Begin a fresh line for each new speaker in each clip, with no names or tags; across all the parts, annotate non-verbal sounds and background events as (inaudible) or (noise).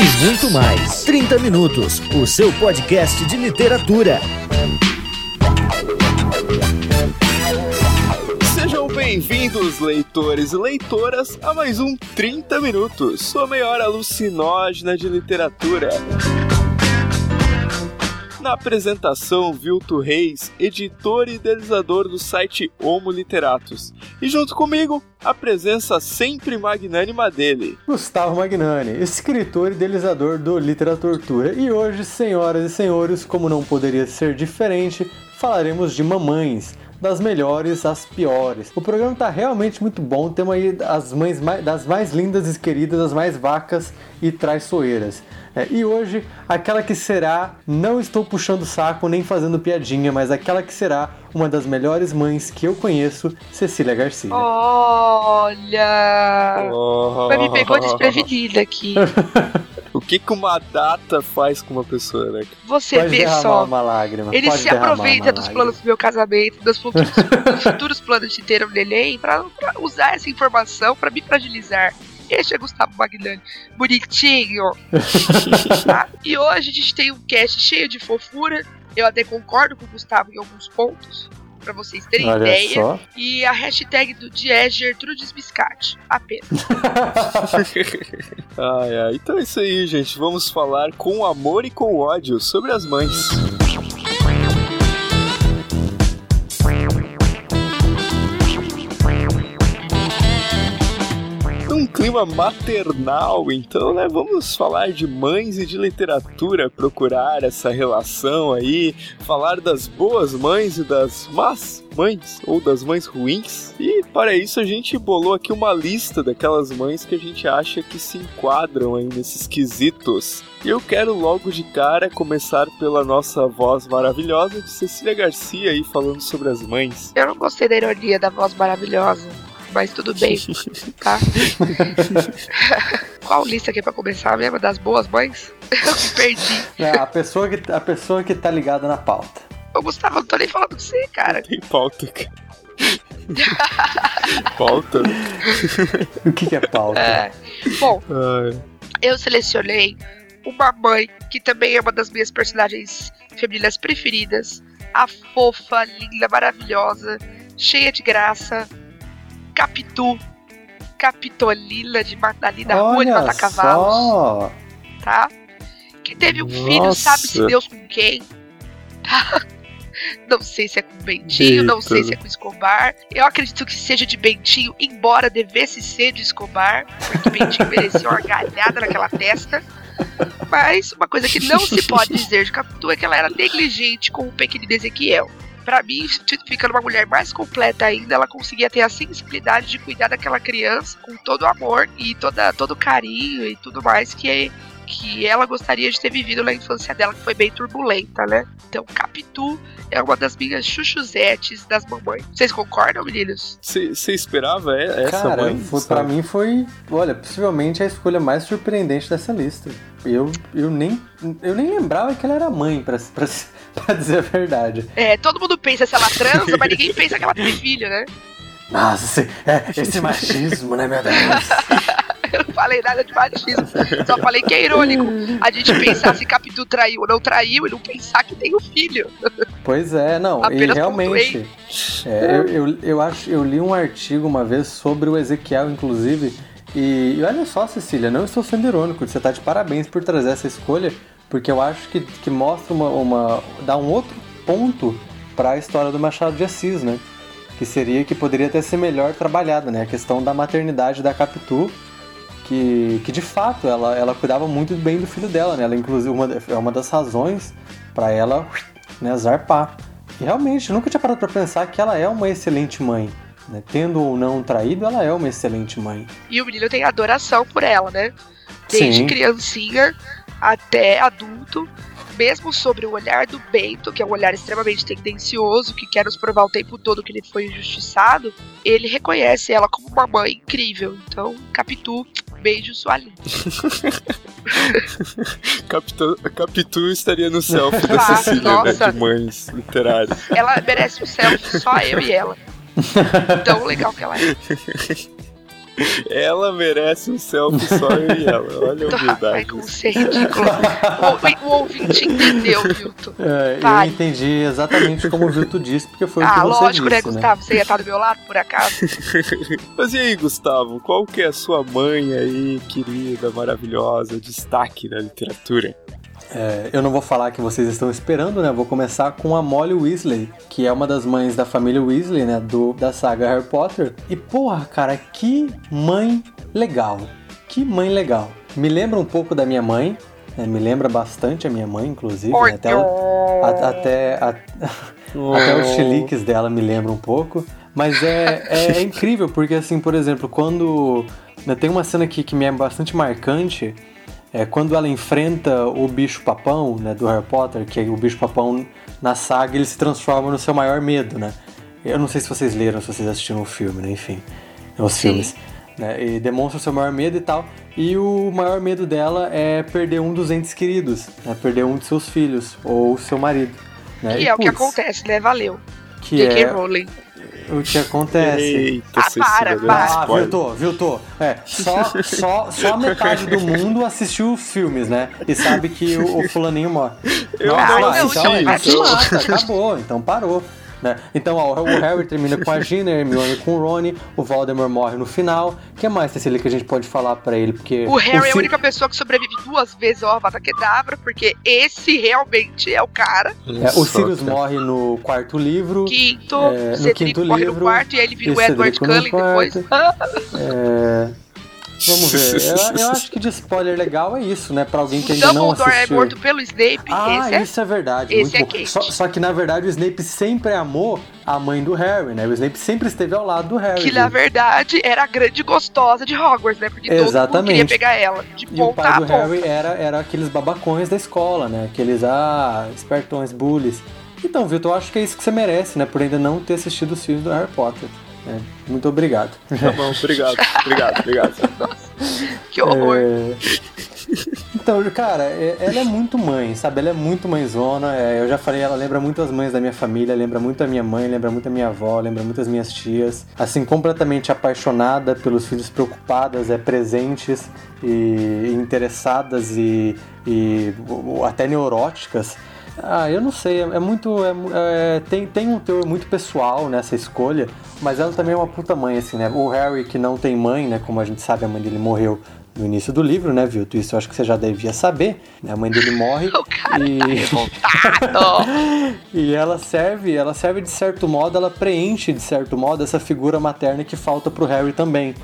e muito mais. 30 Minutos, o seu podcast de literatura.
Sejam bem-vindos, leitores e leitoras, a mais um 30 Minutos, sua maior alucinógena de literatura. Na apresentação, Vilto Reis, editor e idealizador do site Homo Literatus. E junto comigo, a presença sempre magnânima dele.
Gustavo Magnani, escritor e idealizador do Literatura. E hoje, senhoras e senhores, como não poderia ser diferente, falaremos de mamães das melhores às piores. O programa tá realmente muito bom. Temos aí as mães mais, das mais lindas e queridas, as mais vacas e traiçoeiras. É, e hoje, aquela que será, não estou puxando saco nem fazendo piadinha, mas aquela que será uma das melhores mães que eu conheço, Cecília Garcia.
Olha! Oh. Mas me pegou desprevenida aqui. (laughs)
O que, que uma data faz com uma pessoa, né?
Você Pode vê só. Uma lágrima. Ele Pode se aproveita dos planos do meu casamento, dos futuros, (laughs) dos futuros planos de ter um neném, pra, pra usar essa informação para me fragilizar. Este é Gustavo Magnani. Bonitinho. (laughs) tá? E hoje a gente tem um cast cheio de fofura. Eu até concordo com o Gustavo em alguns pontos para vocês terem Olha ideia. Só. E a hashtag do dia é Gertrudes Biscate. Apenas. (laughs)
ai, ai. Então é isso aí, gente. Vamos falar com amor e com ódio sobre as mães. Clima maternal, então, né, vamos falar de mães e de literatura, procurar essa relação aí, falar das boas mães e das más mães, ou das mães ruins. E para isso a gente bolou aqui uma lista daquelas mães que a gente acha que se enquadram aí nesses quesitos. E eu quero logo de cara começar pela nossa voz maravilhosa de Cecília Garcia aí falando sobre as mães.
Eu não gostei da ironia da voz maravilhosa mas tudo bem, (laughs) tá? Qual lista aqui pra começar mesmo? Das boas mães? (laughs) Eu me perdi.
É, a pessoa que, a pessoa que tá ligada na pauta.
Ô, Gustavo, eu não tô nem falando com você, cara.
Tem pauta, cara. pauta? (laughs)
o que, que é pauta? É.
Bom, Ai. eu selecionei uma mãe que também é uma das minhas personagens femininas preferidas. A fofa, linda, maravilhosa, cheia de graça, Capitu, Capitolila de Madalina Rua de Matar Cavalos. Tá? Que teve um Nossa. filho, sabe-se Deus com quem. Tá? (laughs) Não sei se é com Bentinho, Eita. não sei se é com Escobar. Eu acredito que seja de Bentinho, embora devesse ser de Escobar, porque Bentinho (laughs) merecia uma galhada naquela testa. Mas uma coisa que não se pode dizer de Capitu é que ela era negligente com o pequenino Ezequiel para mim, ficando uma mulher mais completa ainda, ela conseguia ter a sensibilidade de cuidar daquela criança com todo o amor e toda, todo o carinho e tudo mais que, que ela gostaria de ter vivido na infância dela, que foi bem turbulenta, né? Então, Capitu é uma das minhas chuchuzetes das mamães. Vocês concordam, meninos?
Você esperava essa
Cara,
mãe?
Foi, pra mim foi, olha, possivelmente a escolha mais surpreendente dessa lista. Eu, eu, nem, eu nem lembrava que ela era mãe, pra, pra, (laughs) pra dizer a verdade.
É, todo mundo pensa se ela transa, mas ninguém pensa que ela tem (laughs) filho, né?
Nossa, esse, é, esse machismo, né, meu Deus? (laughs)
eu não falei nada de machismo. Só falei que é irônico a gente pensar se Capitu traiu ou não traiu e não pensar que tem um filho.
Pois é, não. Apenas e realmente. É, eu, eu, eu, acho, eu li um artigo uma vez sobre o Ezequiel, inclusive. E, e olha só, Cecília, não estou sendo irônico. Você está de parabéns por trazer essa escolha, porque eu acho que, que mostra uma, uma. dá um outro ponto para a história do Machado de Assis, né? Que seria que poderia até ser melhor trabalhada, né? A questão da maternidade da Capitu, que, que de fato ela, ela cuidava muito bem do filho dela, né? Ela, inclusive, uma, é uma das razões para ela né, zarpar. E realmente, nunca tinha parado para pensar que ela é uma excelente mãe. Né? Tendo ou não traído, ela é uma excelente mãe.
E o menino tem adoração por ela, né? Desde Sim. criancinha até adulto mesmo sobre o olhar do Bento, que é um olhar extremamente tendencioso, que quer nos provar o tempo todo que ele foi injustiçado, ele reconhece ela como uma mãe incrível. Então, Capitu, beijo sua linda. (laughs)
Capitu, Capitu estaria no selfie da Cecília, né, de mães literárias.
Ela merece um selfie, só eu e ela. Tão legal que ela é. (laughs)
ela merece um selfie só eu e ela. Olha a humildade. Ai,
como você é ridículo. O, o ouvinte entendeu, Vilto.
É, eu entendi exatamente como o Vilto disse, porque foi ah, o que você
lógico,
né,
disse, né, Gustavo? Né? Você ia estar do meu lado, por acaso? (laughs)
Mas e aí, Gustavo? Qual que é a sua mãe aí, querida, maravilhosa, destaque da literatura?
É, eu não vou falar que vocês estão esperando, né? Vou começar com a Molly Weasley, que é uma das mães da família Weasley, né? Do, da saga Harry Potter. E porra, cara, que mãe legal. Que mãe legal. Me lembra um pouco da minha mãe. Né? Me lembra bastante a minha mãe, inclusive. Né? Até, o, a, até, a, (laughs) até os chiliques dela me lembram um pouco. Mas é, é, é (laughs) incrível, porque assim, por exemplo, quando. Né, tem uma cena aqui que me é bastante marcante é, quando ela enfrenta o bicho papão, né, do Harry Potter, que é o bicho papão na saga ele se transforma no seu maior medo, né? Eu não sei se vocês leram, se vocês assistiram o filme, né? Enfim, os Sim. filmes. Né? E demonstra o seu maior medo e tal. E o maior medo dela é perder um dos entes queridos, né? Perder um de seus filhos ou seu marido. Né?
Que e, é putz, o que acontece, né? Valeu.
Que J.K. é... Rowling o que acontece.
Eita, ah, para,
para. Ah, viu, tô, viu, tô. É, só, só, só (laughs) metade do mundo assistiu filmes, né? E sabe que o, o fulaninho morre.
Eu não,
então, é, então... mata, acabou, então parou. Né? Então, ó, o Harry termina com a Gina, a Hermione com o Rony, o Voldemort morre no final. O que mais, Cecília, que a gente pode falar para ele? Porque
o Harry o é a única pessoa que sobrevive duas vezes ao Avada Kedavra, porque esse realmente é o cara.
É, o Sirius morre no quarto livro.
Quinto, é, no quinto morre livro. no quarto e aí ele vira o Edward Cullen depois.
é... Vamos ver. (laughs) Eu, eu, acho que de spoiler legal é isso, né? Pra alguém que ainda não assistiu. Dumbledore
é morto pelo Snape.
Ah, esse é... isso é verdade.
Esse é Kate.
Só, só, que na verdade o Snape sempre amou a mãe do Harry, né? O Snape sempre esteve ao lado do Harry.
Que na verdade era a grande gostosa de Hogwarts, né? Porque Exatamente. todo mundo queria pegar ela. De
e o pai do Harry era, era aqueles babacões da escola, né? Aqueles, ah, espertões, bullies. Então, Vitor, eu acho que é isso que você merece, né? Por ainda não ter assistido os filmes do Harry Potter. É, muito obrigado.
Tá bom, obrigado, obrigado, obrigado. (laughs)
que horror.
É... Então, cara, é, ela é muito mãe, sabe? Ela é muito mãezona. É, eu já falei, ela lembra muito as mães da minha família, lembra muito a minha mãe, lembra muito a minha avó, lembra muito as minhas tias. Assim, completamente apaixonada pelos filhos, preocupadas, é, presentes e interessadas e, e até neuróticas. Ah, eu não sei, é, muito. É, é, tem, tem um teor muito pessoal nessa escolha, mas ela também é uma puta mãe, assim, né? O Harry, que não tem mãe, né? Como a gente sabe, a mãe dele morreu no início do livro, né, Vilto? Isso eu acho que você já devia saber. Né? A mãe dele morre (laughs)
o cara
e...
Tá (laughs)
e ela serve, ela serve de certo modo, ela preenche de certo modo essa figura materna que falta pro Harry também.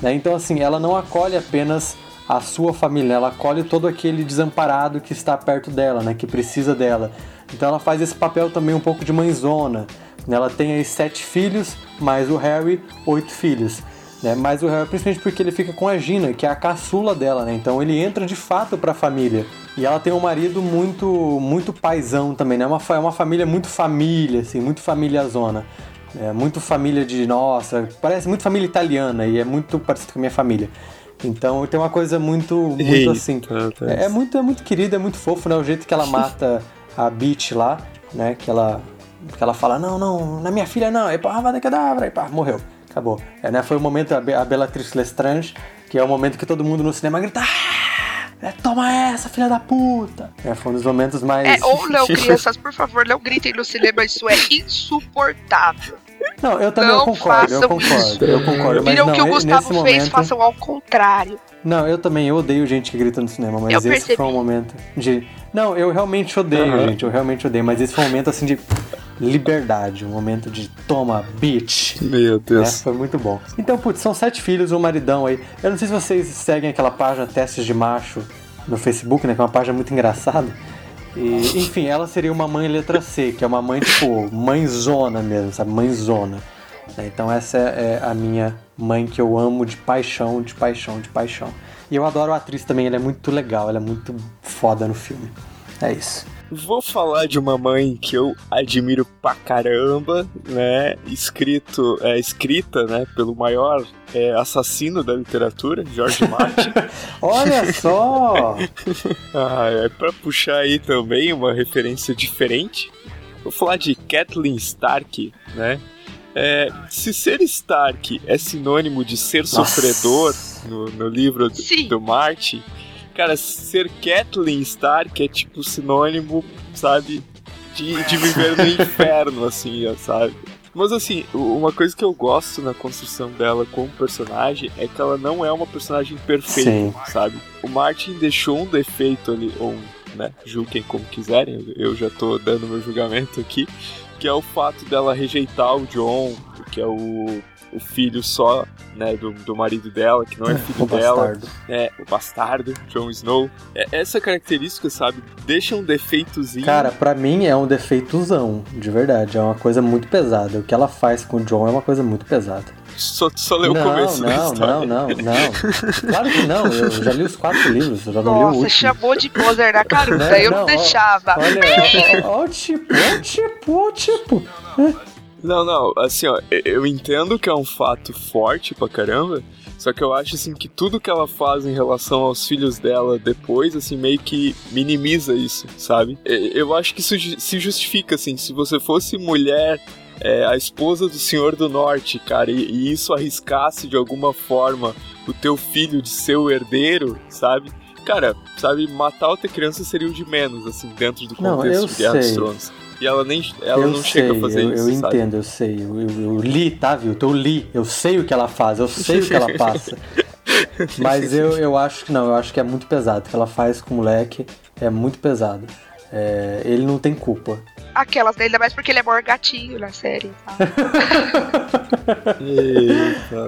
Né? Então, assim, ela não acolhe apenas a sua família, ela acolhe todo aquele desamparado que está perto dela, né, que precisa dela. Então ela faz esse papel também um pouco de mãezona. Né? Ela tem aí sete filhos, mais o Harry, oito filhos. Né? Mas o Harry, principalmente porque ele fica com a Gina, que é a caçula dela, né? Então ele entra de fato para a família. E ela tem um marido muito muito paisão também, né? É uma, é uma família muito família, assim, muito família zona. É muito família de nossa, parece muito família italiana e é muito parecido com a minha família. Então tem uma coisa muito, muito Eita, assim. É, é, muito, é muito querida, é muito fofo, né? O jeito que ela mata a Beach lá, né? Que ela, que ela fala, não, não, na minha filha não, e pá, vai cadabra, e pá, morreu. Acabou. É, né? Foi o momento, a, a Bellatrix Lestrange, que é o momento que todo mundo no cinema grita. Ah, é, toma essa, filha da puta! É, foi um dos momentos mais.
É, ou não, crianças, por favor, não gritem no cinema, isso é (laughs) insuportável.
Não, eu também
não
eu concordo, eu concordo, eu concordo. Mas
Viram
o
que o Gustavo fez, momento... façam ao contrário.
Não, eu também eu odeio gente que grita no cinema, mas eu esse percebi. foi um momento de. Não, eu realmente odeio, uhum. gente, eu realmente odeio, mas esse foi um momento assim de liberdade, um momento de toma, bitch.
Meu Deus.
É, foi muito bom. Então, putz, são sete filhos, um maridão aí. Eu não sei se vocês seguem aquela página Testes de Macho no Facebook, né? Que é uma página muito engraçada. E, enfim, ela seria uma mãe letra C, que é uma mãe, tipo, mãezona mesmo, sabe? Mãezona. É, então essa é a minha mãe que eu amo de paixão, de paixão, de paixão. E eu adoro a atriz também, ela é muito legal, ela é muito foda no filme. É isso.
Vou falar de uma mãe que eu admiro pra caramba, né? Escrito, é, escrita, né, pelo maior é, assassino da literatura, George Martin. (laughs)
Olha (laughs) só!
ah, é pra puxar aí também uma referência diferente. Vou falar de Kathleen Stark, né? É, se ser Stark é sinônimo de ser Nossa. sofredor no, no livro do, do Martin, cara, ser Kathleen Stark é tipo sinônimo, sabe, de, de viver no (laughs) inferno, assim, sabe? Mas assim, uma coisa que eu gosto na construção dela como personagem é que ela não é uma personagem perfeita, Sim. sabe? O Martin deixou um defeito ali, ou um, né, julguem como quiserem, eu já tô dando meu julgamento aqui, que é o fato dela rejeitar o John, que é o o filho só, né, do, do marido dela, que não é (laughs) filho
o
dela.
Bastardo.
É, o bastardo, Jon Snow. É, essa característica, sabe, deixa um defeitozinho.
Cara, para mim é um defeitozão, de verdade. É uma coisa muito pesada. O que ela faz com o John é uma coisa muito pesada.
Só, só leu o começo
não, não, não, não. (laughs) Claro que não. Eu já li os quatro livros, eu já não Nossa, li o último. Nossa,
chamou de poser na caruda, né? eu não, não deixava.
Olha, (laughs) ó, ó, o tipo, ó o tipo, ó o tipo.
Não, não, assim, ó, eu entendo que é um fato forte pra caramba, só que eu acho, assim, que tudo que ela faz em relação aos filhos dela depois, assim, meio que minimiza isso, sabe? Eu acho que isso se justifica, assim, se você fosse mulher é, a esposa do Senhor do Norte, cara, e, e, isso arriscasse de alguma forma o teu filho de ser o herdeiro, sabe? Cara, sabe, matar outra criança seria o de menos, assim, dentro do contexto
não,
de Guerra dos Tronos. E ela nem ela
eu
não sei, chega a fazer
eu,
isso.
Eu sabe? entendo, eu sei. Eu, eu, eu, li, tá, viu? Eu li, eu sei o que ela faz, eu sei o que ela passa. (laughs) Mas eu, eu acho que não, eu acho que é muito pesado. O que ela faz com o moleque é muito pesado. É, ele não tem culpa.
Aquelas, ainda mais porque ele é maior gatinho na série.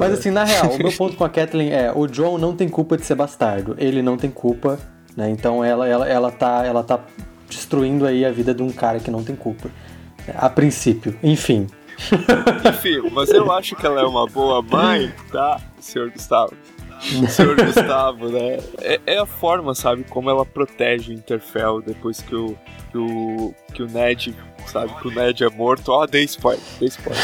Mas assim, na real, o meu (laughs) ponto com a Kathleen é: o John não tem culpa de ser bastardo. Ele não tem culpa, né? Então ela, ela, ela, tá, ela tá destruindo aí a vida de um cara que não tem culpa. A princípio, enfim. (laughs)
Enfim, mas eu acho que ela é uma boa mãe, tá, senhor Gustavo? Senhor Gustavo, né? É, é, a forma, sabe, como ela protege o Interfell depois que o, que o, que o Ned sabe? Que o Ned é morto. Ó, oh, dei spoiler, dei spoiler.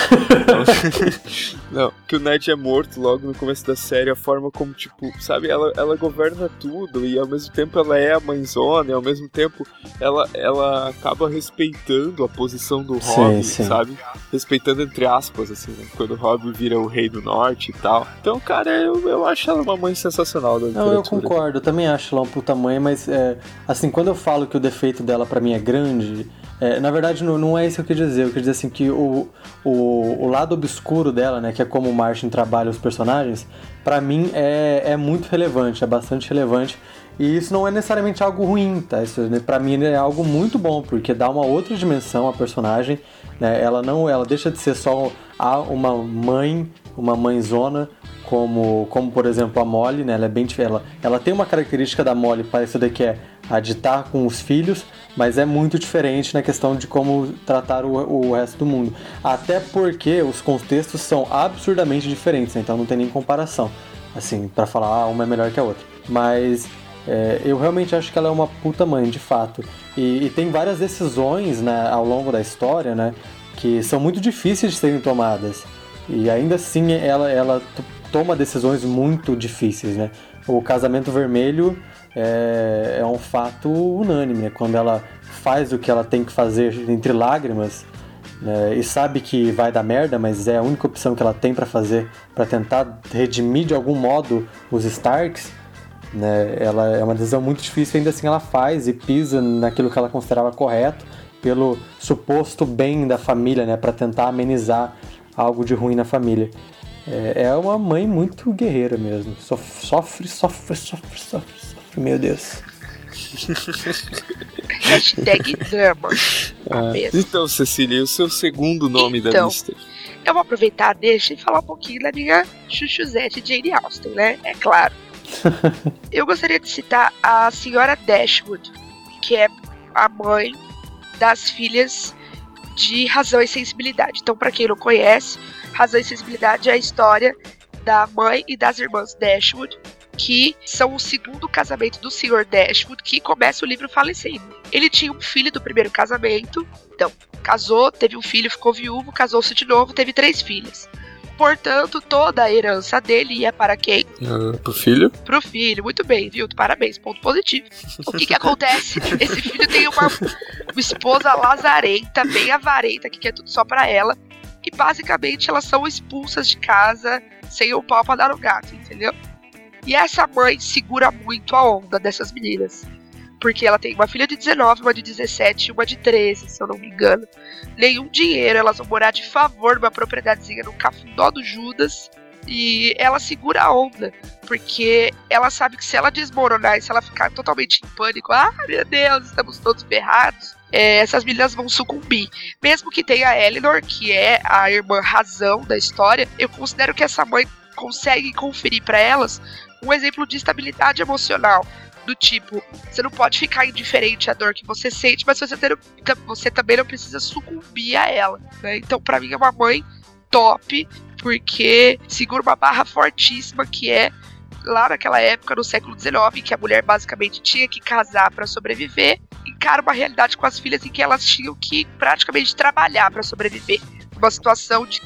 (laughs) não, que o Ned é morto logo no começo da série, a forma como, tipo, sabe, ela, ela governa tudo e ao mesmo tempo ela é a mãezona e ao mesmo tempo ela, ela acaba respeitando a posição do Robb, sabe? Respeitando entre aspas, assim, né? Quando o Robb vira o rei do norte e tal. Então, cara, eu, eu acho ela uma mãe sensacional da
Não, eu concordo, eu também acho ela uma puta mãe, mas, é, assim, quando eu falo que o defeito dela para mim é grande, é, na verdade, não, não, é isso que eu quis dizer. Eu quis dizer assim que o, o, o lado obscuro dela, né, que é como o Martin trabalha os personagens, para mim é, é muito relevante, é bastante relevante. E isso não é necessariamente algo ruim, tá? Isso né, para mim é algo muito bom, porque dá uma outra dimensão à personagem. Né? Ela não, ela deixa de ser só uma mãe, uma mãezona, como, como por exemplo a Molly, né? Ela é bem ela, ela tem uma característica da Molly parecida que é a de estar com os filhos, mas é muito diferente na questão de como tratar o, o resto do mundo. Até porque os contextos são absurdamente diferentes, né? então não tem nem comparação, assim, para falar ah, uma é melhor que a outra. Mas é, eu realmente acho que ela é uma puta mãe, de fato. E, e tem várias decisões né, ao longo da história, né? Que são muito difíceis de serem tomadas. E ainda assim ela, ela toma decisões muito difíceis, né? O casamento vermelho é, é um fato unânime. Né? Quando ela faz o que ela tem que fazer entre lágrimas né? e sabe que vai dar merda, mas é a única opção que ela tem para fazer para tentar redimir de algum modo os Starks. Né? Ela é uma decisão muito difícil, ainda assim ela faz e pisa naquilo que ela considerava correto pelo suposto bem da família, né? Para tentar amenizar algo de ruim na família. É, é uma mãe muito guerreira mesmo. Sofre, sofre, sofre, sofre, sofre, meu Deus. (laughs)
Hashtag drama.
Ah, então, Cecília, o seu segundo nome então, da lista?
Eu vou aproveitar, deixa e falar um pouquinho da minha chuchuzete Jane Austen, né? É claro. (laughs) eu gostaria de citar a senhora Dashwood, que é a mãe das filhas de Razão e Sensibilidade. Então, para quem não conhece, Razão e Sensibilidade é a história da mãe e das irmãs Dashwood, que são o segundo casamento do Sr. Dashwood, que começa o livro falecendo. Ele tinha um filho do primeiro casamento, então casou, teve um filho, ficou viúvo, casou-se de novo, teve três filhas. Portanto, toda a herança dele ia para quem?
Uh, pro filho?
Pro filho, muito bem, viu? Parabéns, ponto positivo. O que que acontece? Esse filho tem uma, uma (laughs) esposa lazarenta, bem avarenta, que quer tudo só para ela e basicamente elas são expulsas de casa sem o pau pra dar no gato, entendeu? E essa mãe segura muito a onda dessas meninas. Porque ela tem uma filha de 19, uma de 17 e uma de 13, se eu não me engano. Nenhum dinheiro, elas vão morar de favor numa propriedadezinha no cafundó do Judas. E ela segura a onda, porque ela sabe que se ela desmoronar e se ela ficar totalmente em pânico, ah, meu Deus, estamos todos ferrados, é, essas meninas vão sucumbir. Mesmo que tenha a Eleanor, que é a irmã razão da história, eu considero que essa mãe consegue conferir para elas um exemplo de estabilidade emocional. Do tipo, você não pode ficar indiferente à dor que você sente, mas você, ter, você também não precisa sucumbir a ela. Né? Então, para mim, é uma mãe top, porque segura uma barra fortíssima que é lá naquela época, no século XIX, que a mulher basicamente tinha que casar para sobreviver, encara uma realidade com as filhas em que elas tinham que praticamente trabalhar para sobreviver. Uma situação de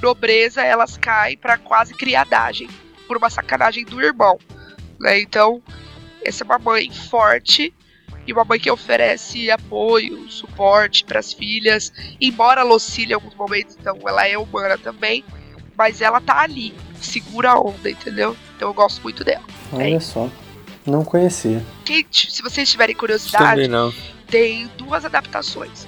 nobreza, elas caem para quase criadagem por uma sacanagem do irmão. Né? Então, essa é uma mãe forte e uma mãe que oferece apoio, suporte para as filhas, embora ela oscile em alguns momentos, então ela é humana também, mas ela tá ali, segura a onda, entendeu? Então eu gosto muito dela.
Olha é só, não conhecia.
Quem, se vocês tiverem curiosidade, tem duas adaptações.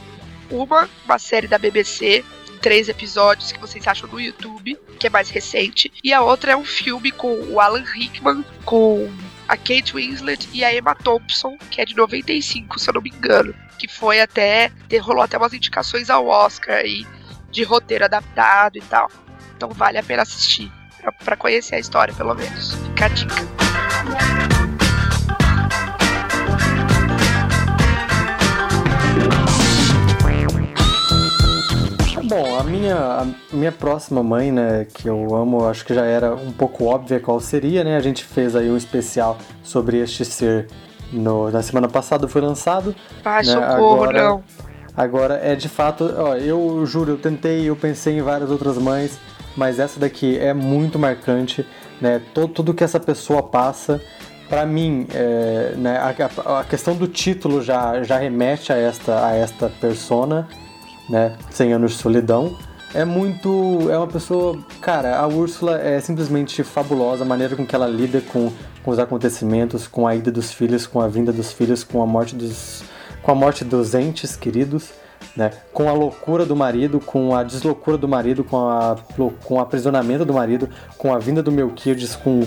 Uma, uma série da BBC, três episódios que vocês acham no YouTube, que é mais recente. E a outra é um filme com o Alan Rickman, com a Kate Winslet e a Emma Thompson, que é de 95, se eu não me engano. Que foi até. rolou até umas indicações ao Oscar aí, de roteiro adaptado e tal. Então vale a pena assistir. para conhecer a história, pelo menos. Fica a dica.
Bom, a minha, a minha próxima mãe, né, que eu amo, acho que já era um pouco óbvia qual seria, né? A gente fez aí um especial sobre este ser no, na semana passada, foi lançado.
Ah, né? socorro, agora, não.
Agora, é de fato, ó, eu juro, eu tentei, eu pensei em várias outras mães, mas essa daqui é muito marcante, né? Todo, tudo que essa pessoa passa, para mim, é, né, a, a, questão do título já, já remete a esta, a esta persona, né? 100 anos de solidão. É muito. É uma pessoa. Cara, a Úrsula é simplesmente fabulosa a maneira com que ela lida com, com os acontecimentos, com a ida dos filhos, com a vinda dos filhos, com a morte dos. com a morte dos entes queridos. Né? Com a loucura do marido, com a desloucura do marido, com, a, com o aprisionamento do marido, com a vinda do Melquiades, com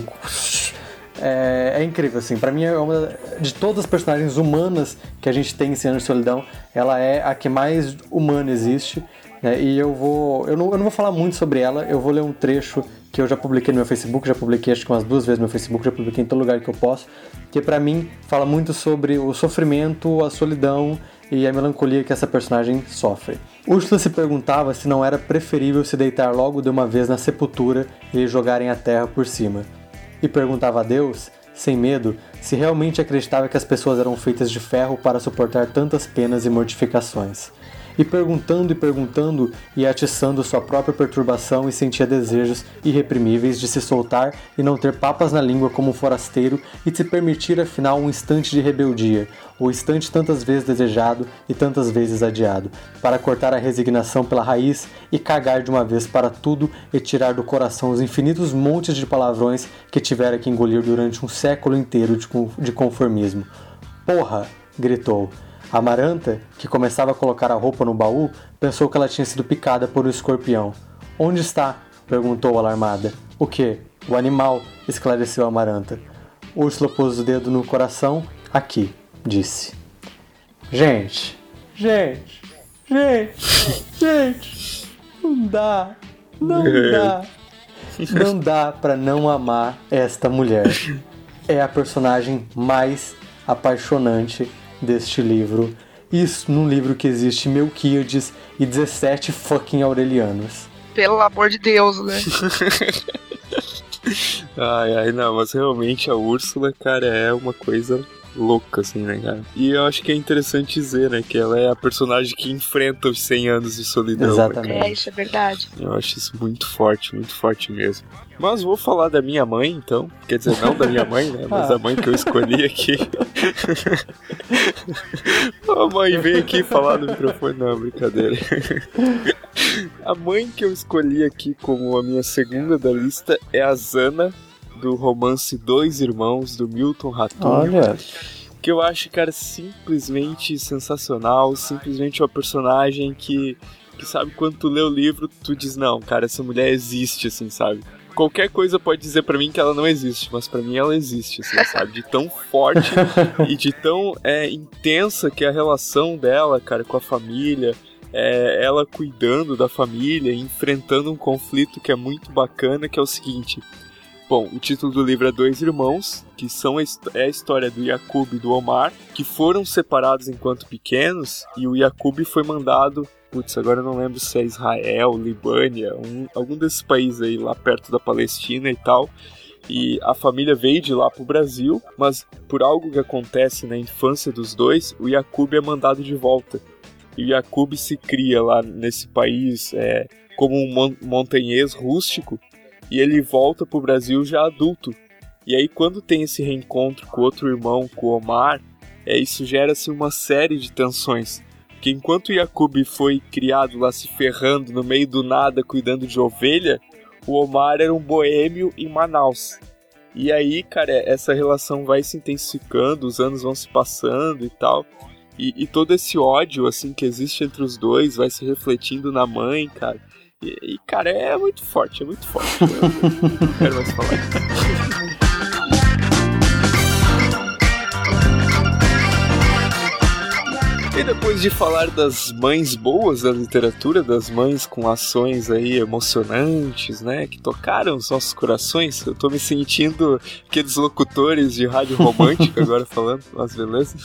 (laughs) é, é, incrível, assim. Para mim, é uma de todas as personagens humanas que a gente tem em Cem de Solidão, ela é a que mais humana existe. Né? E eu vou. Eu não, eu não vou falar muito sobre ela, eu vou ler um trecho que eu já publiquei no meu Facebook, já publiquei acho que umas duas vezes no meu Facebook, já publiquei em todo lugar que eu posso, que para mim fala muito sobre o sofrimento, a solidão e a melancolia que essa personagem sofre. Úrsula se perguntava se não era preferível se deitar logo de uma vez na sepultura e jogarem a terra por cima e perguntava a Deus, sem medo, se realmente acreditava que as pessoas eram feitas de ferro para suportar tantas penas e mortificações e perguntando e perguntando e atiçando sua própria perturbação e sentia desejos irreprimíveis de se soltar e não ter papas na língua como um forasteiro e de se permitir afinal um instante de rebeldia, o instante tantas vezes desejado e tantas vezes adiado, para cortar a resignação pela raiz e cagar de uma vez para tudo e tirar do coração os infinitos montes de palavrões que tivera que engolir durante um século inteiro de conformismo. Porra! gritou. Amaranta, que começava a colocar a roupa no baú, pensou que ela tinha sido picada por um escorpião. Onde está? perguntou alarmada. O que? O animal, esclareceu Amaranta. Úrsula pôs o dedo no coração. Aqui, disse. Gente, gente, gente, gente, não dá, não dá, não dá para não amar esta mulher. É a personagem mais apaixonante deste livro. Isso num livro que existe Melquíades e 17 fucking Aurelianos.
Pelo amor de Deus, né? (laughs)
ai, ai, não, mas realmente a Úrsula, cara, é uma coisa louca, assim, né, cara? E eu acho que é interessante dizer, né, que ela é a personagem que enfrenta os 100 anos de solidão. Né,
Exatamente.
Né, é, isso é verdade.
Eu acho isso muito forte, muito forte mesmo. Mas vou falar da minha mãe, então. Quer dizer, não da minha mãe, né, mas ah. a mãe que eu escolhi (laughs) aqui. A mãe vem aqui falar no microfone, não, brincadeira. A mãe que eu escolhi aqui como a minha segunda da lista é a Zana, do romance Dois Irmãos, do Milton Ratum.
Olha.
Que eu acho, cara, simplesmente sensacional, simplesmente uma personagem que, que sabe, quando tu lê o livro, tu diz, não, cara, essa mulher existe, assim, sabe? Qualquer coisa pode dizer para mim que ela não existe, mas para mim ela existe, assim, sabe? De tão forte (laughs) e de tão é, intensa que é a relação dela, cara, com a família. É, ela cuidando da família, enfrentando um conflito que é muito bacana, que é o seguinte. Bom, o título do livro é Dois Irmãos, que são a, é a história do Yakub e do Omar, que foram separados enquanto pequenos, e o Yakub foi mandado putz, agora eu não lembro se é Israel, Libânia, um, algum desses países aí lá perto da Palestina e tal. E a família veio de lá pro Brasil, mas por algo que acontece na infância dos dois, o Yakub é mandado de volta. E o Yakub se cria lá nesse país é, como um mon montanhês rústico e ele volta pro Brasil já adulto. E aí quando tem esse reencontro com outro irmão, com o Omar, é, isso gera-se uma série de tensões que enquanto Yakub foi criado lá se ferrando no meio do nada cuidando de ovelha, o Omar era um boêmio em Manaus. E aí, cara, essa relação vai se intensificando, os anos vão se passando e tal. E, e todo esse ódio, assim, que existe entre os dois vai se refletindo na mãe, cara. E, e cara, é muito forte, é muito forte. (laughs) Eu não quero mais falar. E depois de falar das mães boas da literatura, das mães com ações aí emocionantes, né, que tocaram os nossos corações, eu tô me sentindo aqueles locutores de rádio romântica (laughs) agora falando, mas beleza.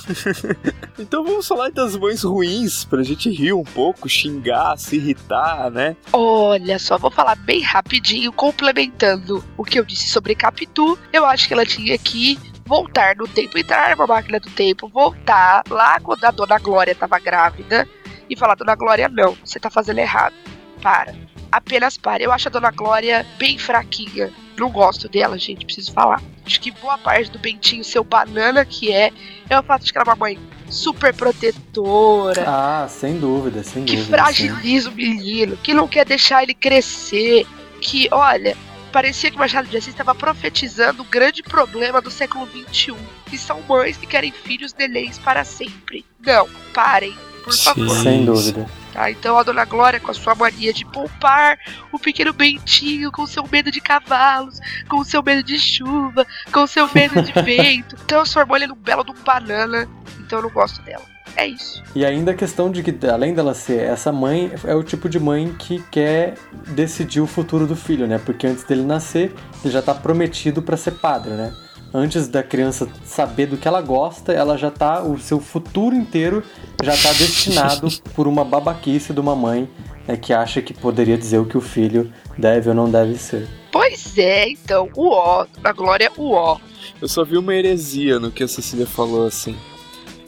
(laughs) então vamos falar das mães ruins, pra gente rir um pouco, xingar, se irritar, né?
Olha só, vou falar bem rapidinho, complementando o que eu disse sobre Capitu. Eu acho que ela tinha que voltar no tempo, entrar numa máquina do tempo, voltar lá quando a dona Glória estava grávida e falar: Dona Glória, não, você tá fazendo errado. Para. Apenas para. Eu acho a Dona Glória bem fraquinha. Não gosto dela, gente, preciso falar. Acho que boa parte do Bentinho, seu banana que é, é o fato de que ela é uma mãe super protetora.
Ah, sem dúvida, sem
que
dúvida.
Que fragiliza sim. o menino, que não quer deixar ele crescer. Que, olha, parecia que Machado de Assis estava profetizando o grande problema do século XXI, que são mães que querem filhos deleis para sempre. Não, parem, por Sim. favor.
Sem dúvida.
Tá, então a Dona Glória, com a sua mania de poupar o pequeno Bentinho, com seu medo de cavalos, com seu medo de chuva, com seu medo de (laughs) vento, transformou ele num belo de um banana. Então eu não gosto dela. É isso.
E ainda a questão de que, além dela ser essa mãe, é o tipo de mãe que quer decidir o futuro do filho, né? Porque antes dele nascer, ele já tá prometido para ser padre, né? Antes da criança saber do que ela gosta, ela já tá. O seu futuro inteiro já tá destinado (laughs) por uma babaquice de uma mãe né, que acha que poderia dizer o que o filho deve ou não deve ser.
Pois é, então, o ó, a glória, o ó.
Eu só vi uma heresia no que a Cecília falou assim.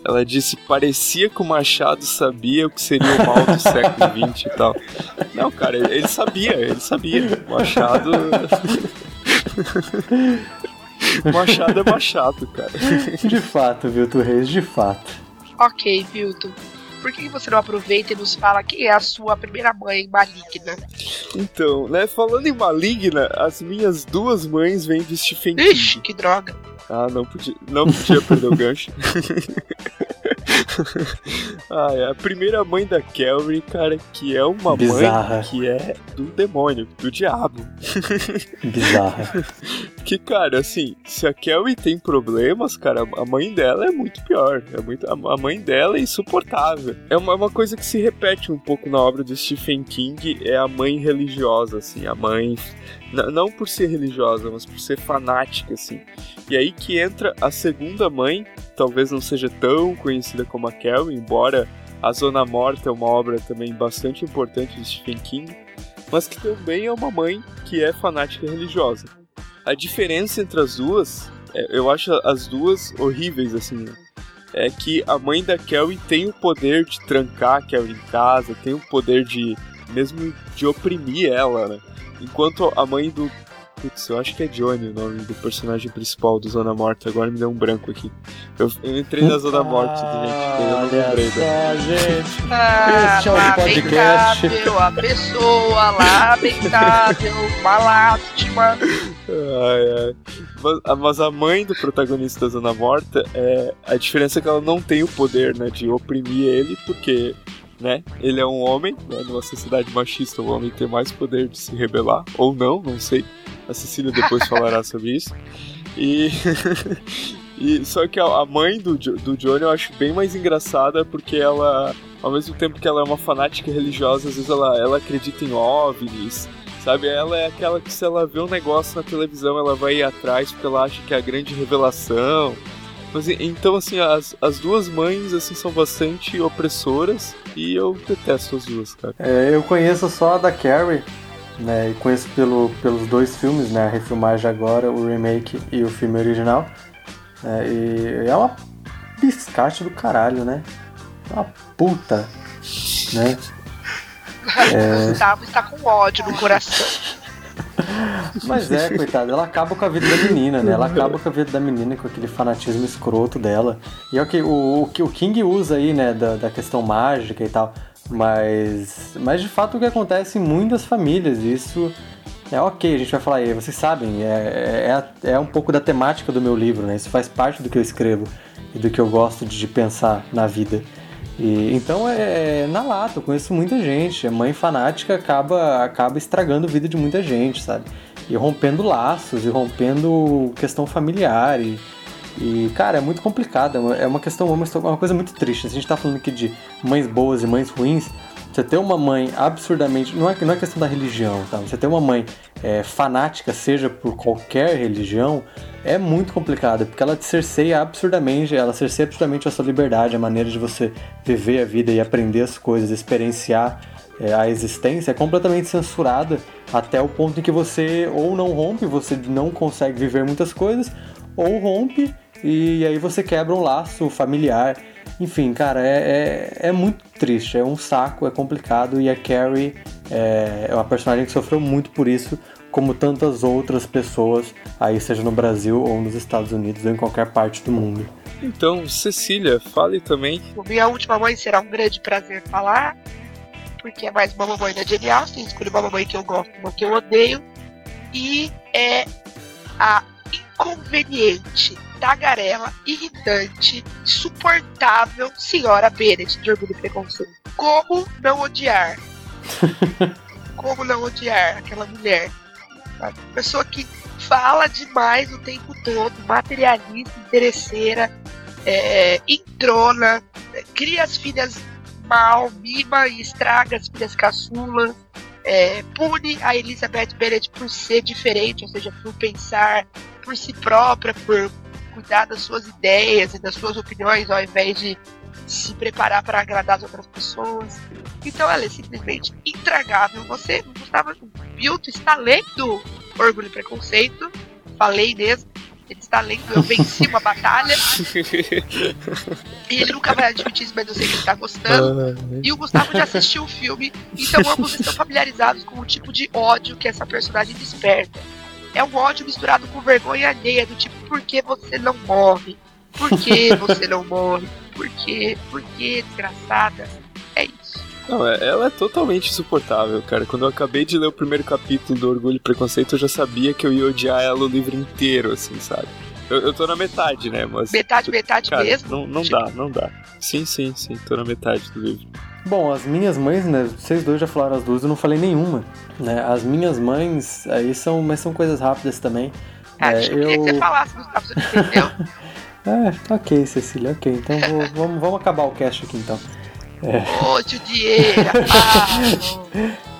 Ela disse: parecia que o Machado sabia o que seria o mal do (laughs) século XX e tal. Não, cara, ele sabia, ele sabia. O Machado. (laughs) Machado é Machado, cara.
De fato, Vilto Reis, de fato.
Ok, Vilto. Por que você não aproveita e nos fala quem é a sua primeira mãe maligna?
Então, né, falando em maligna, as minhas duas mães vêm de Stephen King.
Ixi, que droga.
Ah, não podia, não podia perder o gancho. (laughs) (laughs) ah, é a primeira mãe da Kelly, cara, que é uma Bizarra. mãe que é do demônio, do diabo.
Bizarra. (laughs)
que, cara, assim, se a Kelly tem problemas, cara, a mãe dela é muito pior. É muito, a mãe dela é insuportável. É uma, uma coisa que se repete um pouco na obra do Stephen King, é a mãe religiosa, assim, a mãe não por ser religiosa, mas por ser fanática, assim. E aí que entra a segunda mãe, talvez não seja tão conhecida como a Kel, embora A Zona Morta é uma obra também bastante importante de Stephen King, mas que também é uma mãe que é fanática religiosa. A diferença entre as duas, é, eu acho as duas horríveis, assim, né? é que a mãe da Kelly tem o poder de trancar a Kelly em casa, tem o poder de mesmo de oprimir ela, né? Enquanto a mãe do, Putz, eu acho que é Johnny o nome do personagem principal do Zona Morta. Agora me deu um branco aqui. Eu, eu entrei na Zona Morta, gente. Eu não lembrei.
Só, gente. (laughs)
Ah, este é o podcast. A pessoa lamentável, uma lástima.
Ai, ai. Mas, mas, a mãe do protagonista da Zona Morta, é, a diferença é que ela não tem o poder né, de oprimir ele, porque né? Ele é um homem, né? numa sociedade machista, o homem tem mais poder de se rebelar, ou não, não sei. A Cecília depois (laughs) falará sobre isso. E, (laughs) e só que a mãe do, do Johnny eu acho bem mais engraçada porque ela, ao mesmo tempo que ela é uma fanática religiosa, às vezes ela, ela acredita em OVNIs, sabe? Ela é aquela que se ela vê um negócio na televisão, ela vai ir atrás porque ela acha que é a grande revelação. Mas, então, assim, as, as duas mães, assim, são bastante opressoras e eu detesto as duas, cara.
É, eu conheço só a da Carrie, né, e conheço pelo, pelos dois filmes, né, a refilmagem agora, o remake e o filme original. É, e é uma biscate do caralho, né? Uma puta, né?
É... Gustavo está com ódio no coração.
Mas é, (laughs) coitada, ela acaba com a vida da menina, né? Ela acaba com a vida da menina com aquele fanatismo escroto dela. E é o que o, o, King usa aí, né, da, da questão mágica e tal. Mas, mas de fato o que acontece em muitas famílias, isso é ok, a gente vai falar aí, vocês sabem, é, é, é um pouco da temática do meu livro, né? Isso faz parte do que eu escrevo e do que eu gosto de pensar na vida. E, então é, é, na lata, eu conheço muita gente. A mãe fanática acaba, acaba estragando a vida de muita gente, sabe? E rompendo laços, e rompendo questão familiar. E, e cara, é muito complicado. É uma questão, uma, uma coisa muito triste. A gente tá falando aqui de mães boas e mães ruins. Você ter uma mãe absurdamente. Não é, não é questão da religião, tá? Você ter uma mãe é, fanática, seja por qualquer religião, é muito complicado, porque ela te cerceia absurdamente, ela cerceia absurdamente a sua liberdade, a maneira de você viver a vida e aprender as coisas, experienciar é, a existência, é completamente censurada até o ponto em que você ou não rompe, você não consegue viver muitas coisas, ou rompe e aí você quebra um laço familiar. Enfim, cara, é, é, é, muito triste, é um saco, é complicado e a Carrie é, é uma personagem que sofreu muito por isso, como tantas outras pessoas, aí seja no Brasil ou nos Estados Unidos ou em qualquer parte do mundo.
Então, Cecília, fale também.
Minha última mãe será um grande prazer falar, porque é mais uma mamãe da Jane Austen, escolhi uma mamãe que eu gosto, uma que eu odeio, e é a inconveniente tagarela, irritante, insuportável senhora Bennett de Orgulho e Preconceito. Como não odiar? (laughs) Como não odiar aquela mulher? Sabe? Pessoa que fala demais o tempo todo, materialista, interesseira, é, entrona, cria as filhas mal, mima e estraga as filhas caçulas. É, pune a Elizabeth Bennet por ser diferente, ou seja, por pensar por si própria, por cuidar das suas ideias e das suas opiniões ao invés de se preparar para agradar as outras pessoas. Então ela é simplesmente intragável. Você, Gustavo Bilto, está lendo Orgulho e Preconceito. Falei mesmo. Ele está lendo, eu venci uma batalha. (laughs) e ele nunca vai admitir isso, mas eu sei que ele está gostando. E o Gustavo já assistiu o filme, então ambos estão familiarizados com o tipo de ódio que essa personagem desperta é um ódio misturado com vergonha alheia, do tipo, por que você não morre? Por que (laughs) você não morre? Por que? Por que, desgraçada? É isso.
Não, é, ela é totalmente insuportável, cara. Quando eu acabei de ler o primeiro capítulo do Orgulho e Preconceito, eu já sabia que eu ia odiar ela o livro inteiro, assim, sabe? Eu, eu tô na metade, né? Mas.
Metade, metade
cara,
mesmo?
Não, não dá, não dá. Sim, sim, sim. Tô na metade do livro.
Bom, as minhas mães, né? Vocês dois já falaram as duas, eu não falei nenhuma. Né? As minhas mães, aí são, mas são coisas rápidas também.
Ah, é, eu queria que você falasse, você entendeu? (laughs)
é, ok, Cecília, ok. Então vou, vamos, vamos acabar o cast aqui então.
É. Ô, Judieira!
Ah,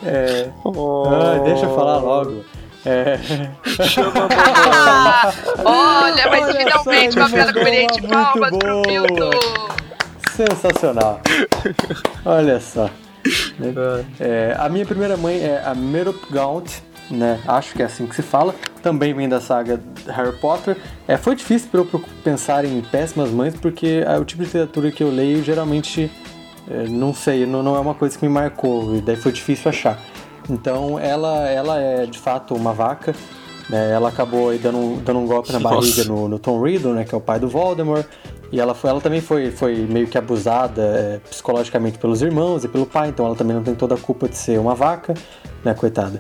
(laughs) é. Oh. Ah, deixa eu falar logo. É.
Chama (laughs)
Olha, mas Olha finalmente uma piada conveniente. Palmas pro Milton!
Sensacional. Olha só. É, a minha primeira mãe é a Merup Gaunt, né? Acho que é assim que se fala. Também vem da saga Harry Potter. É, foi difícil para eu pensar em péssimas mães, porque é o tipo de literatura que eu leio geralmente, é, não sei, não, não é uma coisa que me marcou, e daí foi difícil achar. Então ela, ela é de fato uma vaca Né? Ela acabou dando, dando um golpe na barriga no, no, Tom Riddle, né? Que é o pai do Voldemort. E ela, foi, ela também foi, foi meio que abusada é, psicologicamente pelos irmãos e pelo pai, então ela também não tem toda a culpa de ser uma vaca, né, coitada.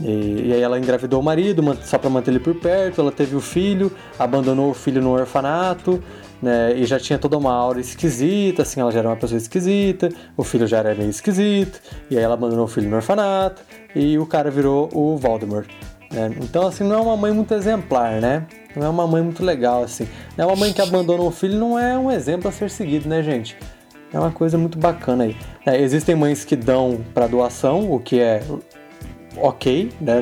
E, e aí ela engravidou o marido só para manter ele por perto, ela teve o filho, abandonou o filho no orfanato, né, e já tinha toda uma aura esquisita, assim, ela já era uma pessoa esquisita, o filho já era meio esquisito, e aí ela abandonou o filho no orfanato, e o cara virou o Voldemort. Né? Então, assim, não é uma mãe muito exemplar, né? Não é uma mãe muito legal, assim. Não é uma mãe que abandona um filho, não é um exemplo a ser seguido, né, gente? É uma coisa muito bacana aí. É, existem mães que dão para doação, o que é ok, né?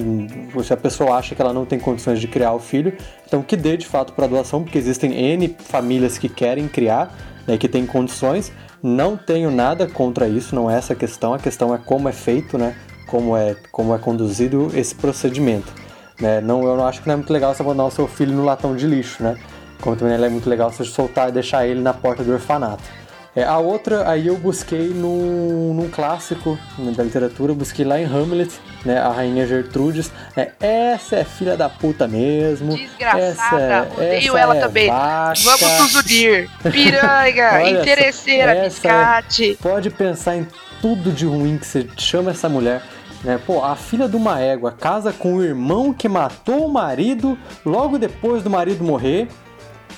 Se a pessoa acha que ela não tem condições de criar o filho, então que dê de fato para doação, porque existem N famílias que querem criar, né, que têm condições. Não tenho nada contra isso, não é essa a questão, a questão é como é feito, né? como é, como é conduzido esse procedimento. Né? Não, eu não acho que não é muito legal você abandonar o seu filho no latão de lixo, né? Como também é muito legal você soltar e deixar ele na porta do orfanato. É, a outra, aí eu busquei num, num clássico né, da literatura, busquei lá em Hamlet, né, a rainha Gertrudes. É, essa é filha da puta mesmo.
Desgraçada, essa, odeio essa ela é também. Vaca. Vamos nos unir. Piranga, interesseira, biscate.
É, pode pensar em tudo de ruim que você chama essa mulher. Né? Pô, a filha de uma égua casa com o irmão que matou o marido logo depois do marido morrer,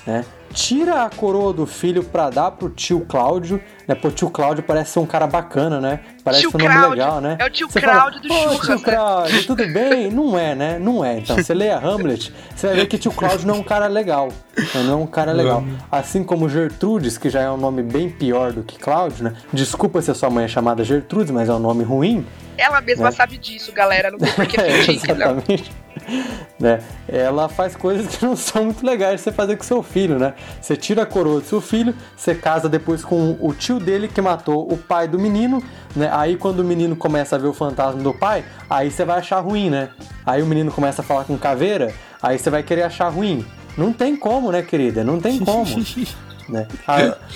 né? Tira a coroa do filho pra dar pro tio Cláudio, né? Pô, tio Cláudio parece ser um cara bacana, né? Parece tio um nome Cláudio, legal, né?
É o tio Cláudio do Churras,
tio Cláudio, tudo bem? Não é, né? Não é. Então, você lê a Hamlet, você vai ver que tio Cláudio não é um cara legal. Não é um cara legal. Assim como Gertrudes, que já é um nome bem pior do que Cláudio, né? Desculpa se a sua mãe é chamada Gertrudes, mas é um nome ruim.
Ela mesma né? sabe disso, galera. Não tem por que (laughs) é, Exatamente. (laughs)
Né? Ela faz coisas que (laughs) não são muito legais de você fazer com seu filho, né? Você tira a coroa do seu filho, você casa depois com o tio dele que matou o pai do menino, né? Aí quando o menino começa a ver o fantasma do pai, aí você vai achar ruim, né? Aí o menino começa a falar com caveira, aí você vai querer achar ruim. Não tem como, né, querida? Não tem como. (laughs) né?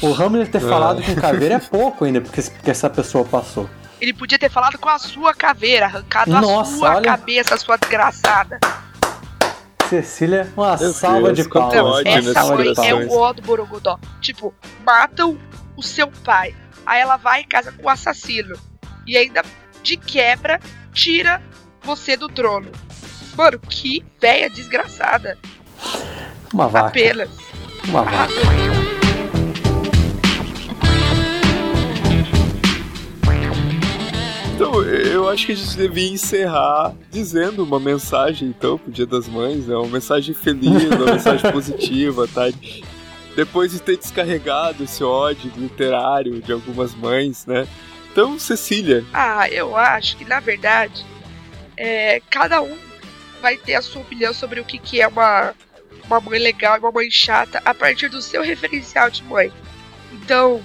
o Hamlet ter falado com caveira é pouco ainda, porque, porque essa pessoa passou.
Ele podia ter falado com a sua caveira, arrancado Nossa, a sua olha... cabeça, sua desgraçada.
Cecília, uma Meu salva Deus, de palmas.
essa foi é o ó do Borogodó. Tipo, matam o seu pai. Aí ela vai em casa com o assassino. E ainda, de quebra, tira você do trono. Mano, que véia desgraçada.
Uma vaca.
Apenas.
Uma vaca.
Então, eu acho que a gente devia encerrar dizendo uma mensagem, então, pro Dia das Mães, né? Uma mensagem feliz, uma (laughs) mensagem positiva, tá? Depois de ter descarregado esse ódio literário de algumas mães, né? Então, Cecília.
Ah, eu acho que, na verdade, é, cada um vai ter a sua opinião sobre o que, que é uma, uma mãe legal e uma mãe chata a partir do seu referencial de mãe. Então,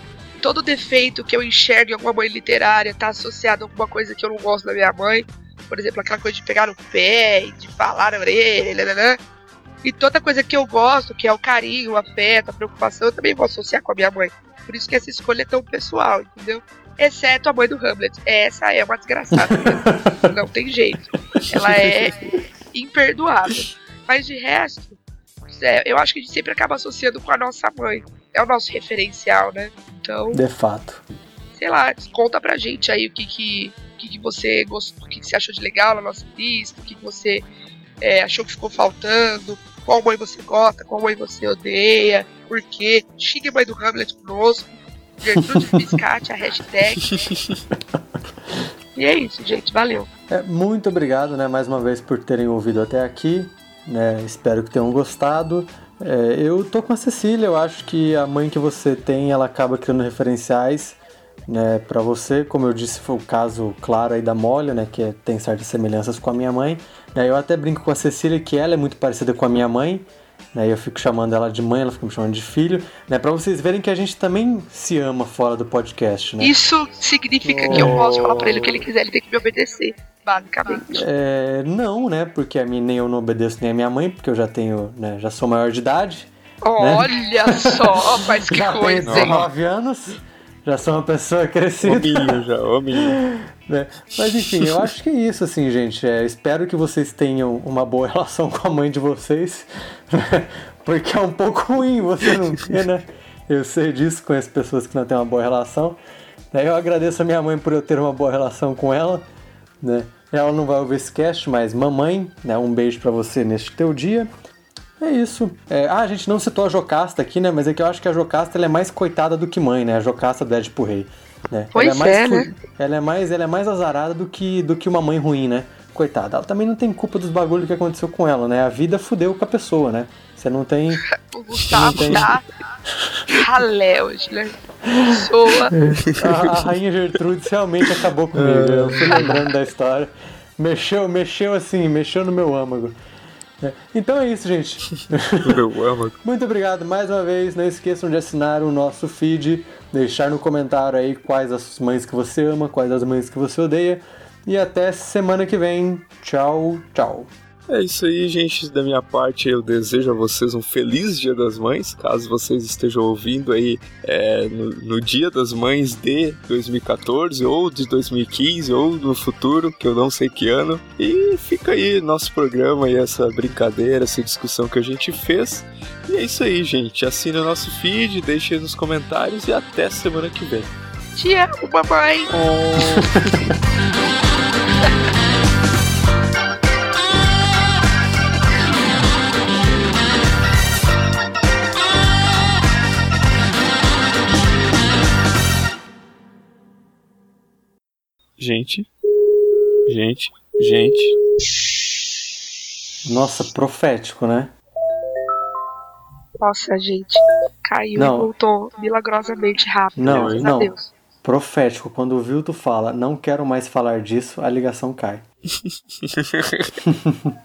todo defeito que eu enxergo em alguma mãe literária tá associado a alguma coisa que eu não gosto da minha mãe. Por exemplo, aquela coisa de pegar no pé, de falar na orelha, né, né, né? E toda coisa que eu gosto, que é o carinho, o afeto, a preocupação, eu também vou associar com a minha mãe. Por isso que essa escolha é tão pessoal, entendeu? Exceto a mãe do Hamlet. Essa é uma desgraçada. (laughs) não tem jeito. Ela é imperdoável. Mas de resto, é, eu acho que a gente sempre acaba associando com a nossa mãe. É o nosso referencial, né? Então.
De fato.
Sei lá, conta pra gente aí o que que, o que, que você gostou, o que, que você achou de legal na nossa lista, o que, que você é, achou que ficou faltando, qual mãe você gosta, qual mãe você odeia, por quê. Xingue a mãe do Hamlet conosco. Gertrude Biscate, a hashtag. E é isso, gente. Valeu.
É, muito obrigado, né, mais uma vez por terem ouvido até aqui. Né, espero que tenham gostado. É, eu tô com a Cecília, eu acho que a mãe que você tem, ela acaba criando referenciais né, para você, como eu disse, foi o caso claro aí da Molly, né, que é, tem certas semelhanças com a minha mãe. Né, eu até brinco com a Cecília que ela é muito parecida com a minha mãe, né, eu fico chamando ela de mãe, ela fica me chamando de filho, né, para vocês verem que a gente também se ama fora do podcast, né?
Isso significa oh. que eu posso falar para ele o que ele quiser, ele tem que me obedecer basicamente.
É, não, né? Porque a mim nem eu não obedeço nem a minha mãe, porque eu já tenho, né? Já sou maior de idade.
Né? Olha né? só, mas que
já
coisa.
Tenho 19 anos. Já sou uma pessoa crescida.
Hominho já, hominho.
Né? Mas enfim, eu acho que é isso, assim, gente. É, espero que vocês tenham uma boa (laughs) relação com a mãe de vocês. Porque é um pouco ruim você não ter, né? Eu sei disso, conheço pessoas que não têm uma boa relação. Eu agradeço a minha mãe por eu ter uma boa relação com ela, né? Ela não vai ouvir esse cast, mas mamãe, né? Um beijo para você neste teu dia. É isso. É, ah, a gente não citou a Jocasta aqui, né? Mas é que eu acho que a Jocasta ela é mais coitada do que mãe, né? A Jocasta do Deadpool Rei. Né?
Pois
ela é, mais,
é, né?
Ela é mais, ela é mais azarada do que, do que uma mãe ruim, né? Coitada. Ela também não tem culpa dos bagulhos que aconteceu com ela, né? A vida fudeu com a pessoa, né? Você não tem. (laughs)
o Gustavo tem... tá ralé hoje, né? Pessoa. (laughs)
A, a rainha Gertrude realmente acabou comigo. Eu fui lembrando da história. Mexeu, mexeu assim, mexeu no meu âmago. É. Então é isso, gente.
Meu âmago. (laughs)
Muito obrigado mais uma vez. Não esqueçam de assinar o nosso feed, deixar no comentário aí quais as mães que você ama, quais as mães que você odeia. E até semana que vem. Tchau, tchau.
É isso aí, gente. Da minha parte, eu desejo a vocês um feliz Dia das Mães, caso vocês estejam ouvindo aí é, no, no, Dia das Mães de 2014, ou de 2015, ou no futuro, que eu não sei que ano. E fica aí nosso programa e essa brincadeira, essa discussão que a gente fez. E é isso aí, gente. Assina o nosso feed, deixe aí nos comentários e até semana que vem.
Te amo, mamãe! Oh. (laughs)
Gente. Gente. Gente.
Nossa, profético, né?
Nossa, gente. Caiu não. e voltou milagrosamente rápido. Não, não.
Profético. Quando o Vilto fala, não quero mais falar disso, a ligação cai. (laughs)